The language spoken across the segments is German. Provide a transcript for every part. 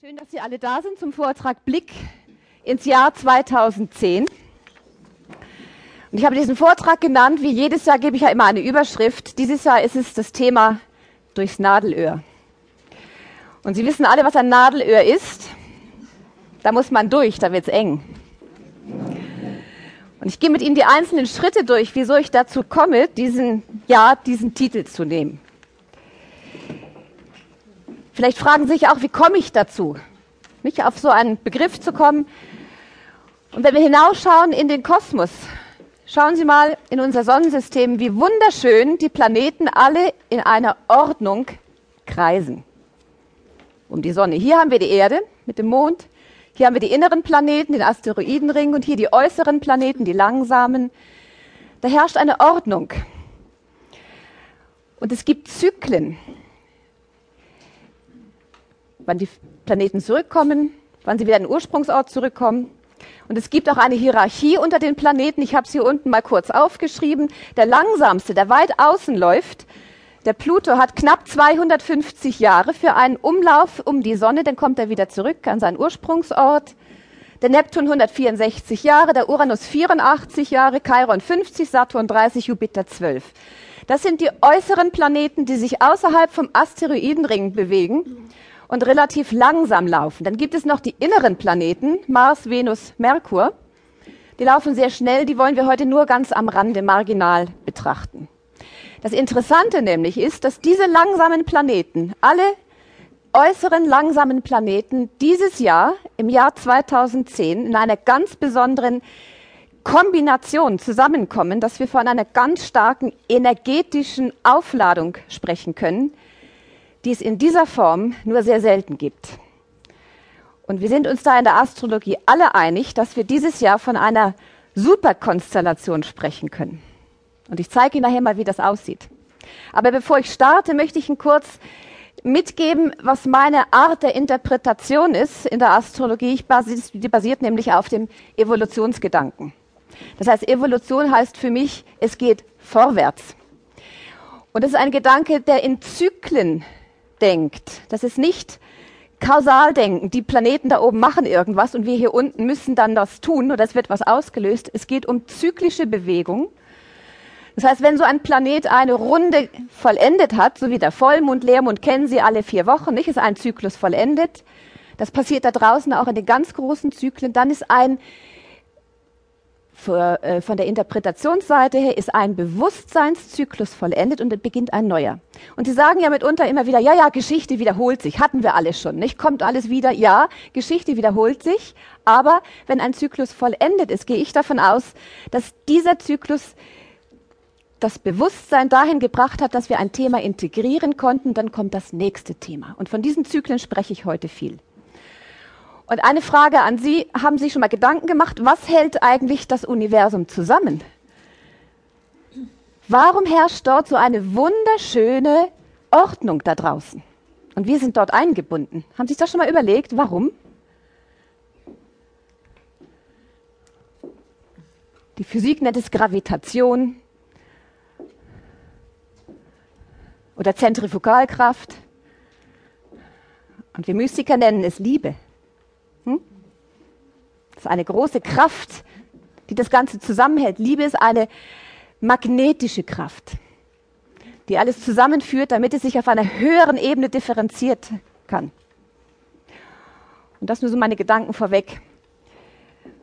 Schön, dass Sie alle da sind zum Vortrag Blick ins Jahr 2010. Und ich habe diesen Vortrag genannt, wie jedes Jahr gebe ich ja immer eine Überschrift. Dieses Jahr ist es das Thema durchs Nadelöhr. Und Sie wissen alle, was ein Nadelöhr ist. Da muss man durch, da wird es eng. Und ich gehe mit Ihnen die einzelnen Schritte durch, wieso ich dazu komme, diesen Jahr diesen Titel zu nehmen. Vielleicht fragen Sie sich auch, wie komme ich dazu, nicht auf so einen Begriff zu kommen. Und wenn wir hinausschauen in den Kosmos, schauen Sie mal in unser Sonnensystem, wie wunderschön die Planeten alle in einer Ordnung kreisen um die Sonne. Hier haben wir die Erde mit dem Mond, hier haben wir die inneren Planeten, den Asteroidenring und hier die äußeren Planeten, die langsamen. Da herrscht eine Ordnung. Und es gibt Zyklen, wann die Planeten zurückkommen, wann sie wieder an den Ursprungsort zurückkommen. Und es gibt auch eine Hierarchie unter den Planeten. Ich habe es hier unten mal kurz aufgeschrieben. Der langsamste, der weit außen läuft, der Pluto hat knapp 250 Jahre für einen Umlauf um die Sonne, dann kommt er wieder zurück an seinen Ursprungsort. Der Neptun 164 Jahre, der Uranus 84 Jahre, Chiron 50, Saturn 30, Jupiter 12. Das sind die äußeren Planeten, die sich außerhalb vom Asteroidenring bewegen und relativ langsam laufen. Dann gibt es noch die inneren Planeten, Mars, Venus, Merkur. Die laufen sehr schnell, die wollen wir heute nur ganz am Rande marginal betrachten. Das Interessante nämlich ist, dass diese langsamen Planeten, alle äußeren langsamen Planeten dieses Jahr, im Jahr 2010, in einer ganz besonderen Kombination zusammenkommen, dass wir von einer ganz starken energetischen Aufladung sprechen können, die es in dieser Form nur sehr selten gibt. Und wir sind uns da in der Astrologie alle einig, dass wir dieses Jahr von einer Superkonstellation sprechen können. Und ich zeige Ihnen nachher mal, wie das aussieht. Aber bevor ich starte, möchte ich Ihnen kurz mitgeben, was meine Art der Interpretation ist in der Astrologie. Die basiert nämlich auf dem Evolutionsgedanken. Das heißt, Evolution heißt für mich, es geht vorwärts. Und das ist ein Gedanke, der in Zyklen denkt. Das ist nicht kausal denken. Die Planeten da oben machen irgendwas und wir hier unten müssen dann das tun oder es wird was ausgelöst. Es geht um zyklische Bewegung. Das heißt, wenn so ein Planet eine Runde vollendet hat, so wie der Vollmond, Leermond kennen Sie alle vier Wochen, nicht, ist ein Zyklus vollendet. Das passiert da draußen auch in den ganz großen Zyklen. Dann ist ein für, äh, von der Interpretationsseite her ist ein Bewusstseinszyklus vollendet und beginnt ein neuer. Und Sie sagen ja mitunter immer wieder, ja, ja, Geschichte wiederholt sich, hatten wir alles schon, nicht? Kommt alles wieder? Ja, Geschichte wiederholt sich, aber wenn ein Zyklus vollendet ist, gehe ich davon aus, dass dieser Zyklus das Bewusstsein dahin gebracht hat, dass wir ein Thema integrieren konnten, dann kommt das nächste Thema. Und von diesen Zyklen spreche ich heute viel. Und eine Frage an Sie, haben Sie schon mal Gedanken gemacht, was hält eigentlich das Universum zusammen? Warum herrscht dort so eine wunderschöne Ordnung da draußen? Und wir sind dort eingebunden. Haben Sie sich das schon mal überlegt, warum? Die Physik nennt es Gravitation, oder Zentrifugalkraft. Und wir Mystiker nennen es Liebe. Hm? Das ist eine große Kraft, die das Ganze zusammenhält. Liebe ist eine magnetische Kraft, die alles zusammenführt, damit es sich auf einer höheren Ebene differenziert kann. Und das nur so meine Gedanken vorweg.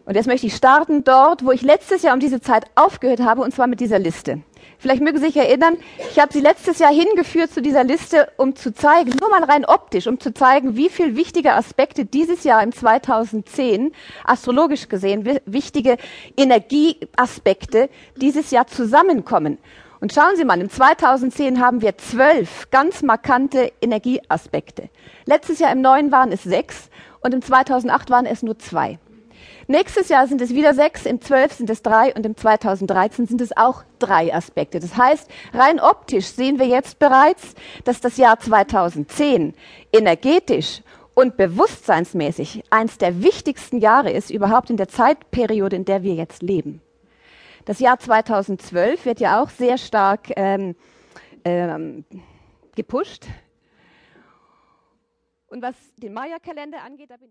Und jetzt möchte ich starten dort, wo ich letztes Jahr um diese Zeit aufgehört habe, und zwar mit dieser Liste. Vielleicht mögen Sie sich erinnern, ich habe Sie letztes Jahr hingeführt zu dieser Liste, um zu zeigen, nur mal rein optisch, um zu zeigen, wie viel wichtige Aspekte dieses Jahr im 2010, astrologisch gesehen, wichtige Energieaspekte dieses Jahr zusammenkommen. Und schauen Sie mal, im 2010 haben wir zwölf ganz markante Energieaspekte. Letztes Jahr im neuen waren es sechs und im 2008 waren es nur zwei. Nächstes Jahr sind es wieder sechs, im 12 sind es drei und im 2013 sind es auch drei Aspekte. Das heißt, rein optisch sehen wir jetzt bereits, dass das Jahr 2010 energetisch und bewusstseinsmäßig eins der wichtigsten Jahre ist überhaupt in der Zeitperiode, in der wir jetzt leben. Das Jahr 2012 wird ja auch sehr stark ähm, ähm, gepusht Und was den Maya-Kalender angeht, da bin ich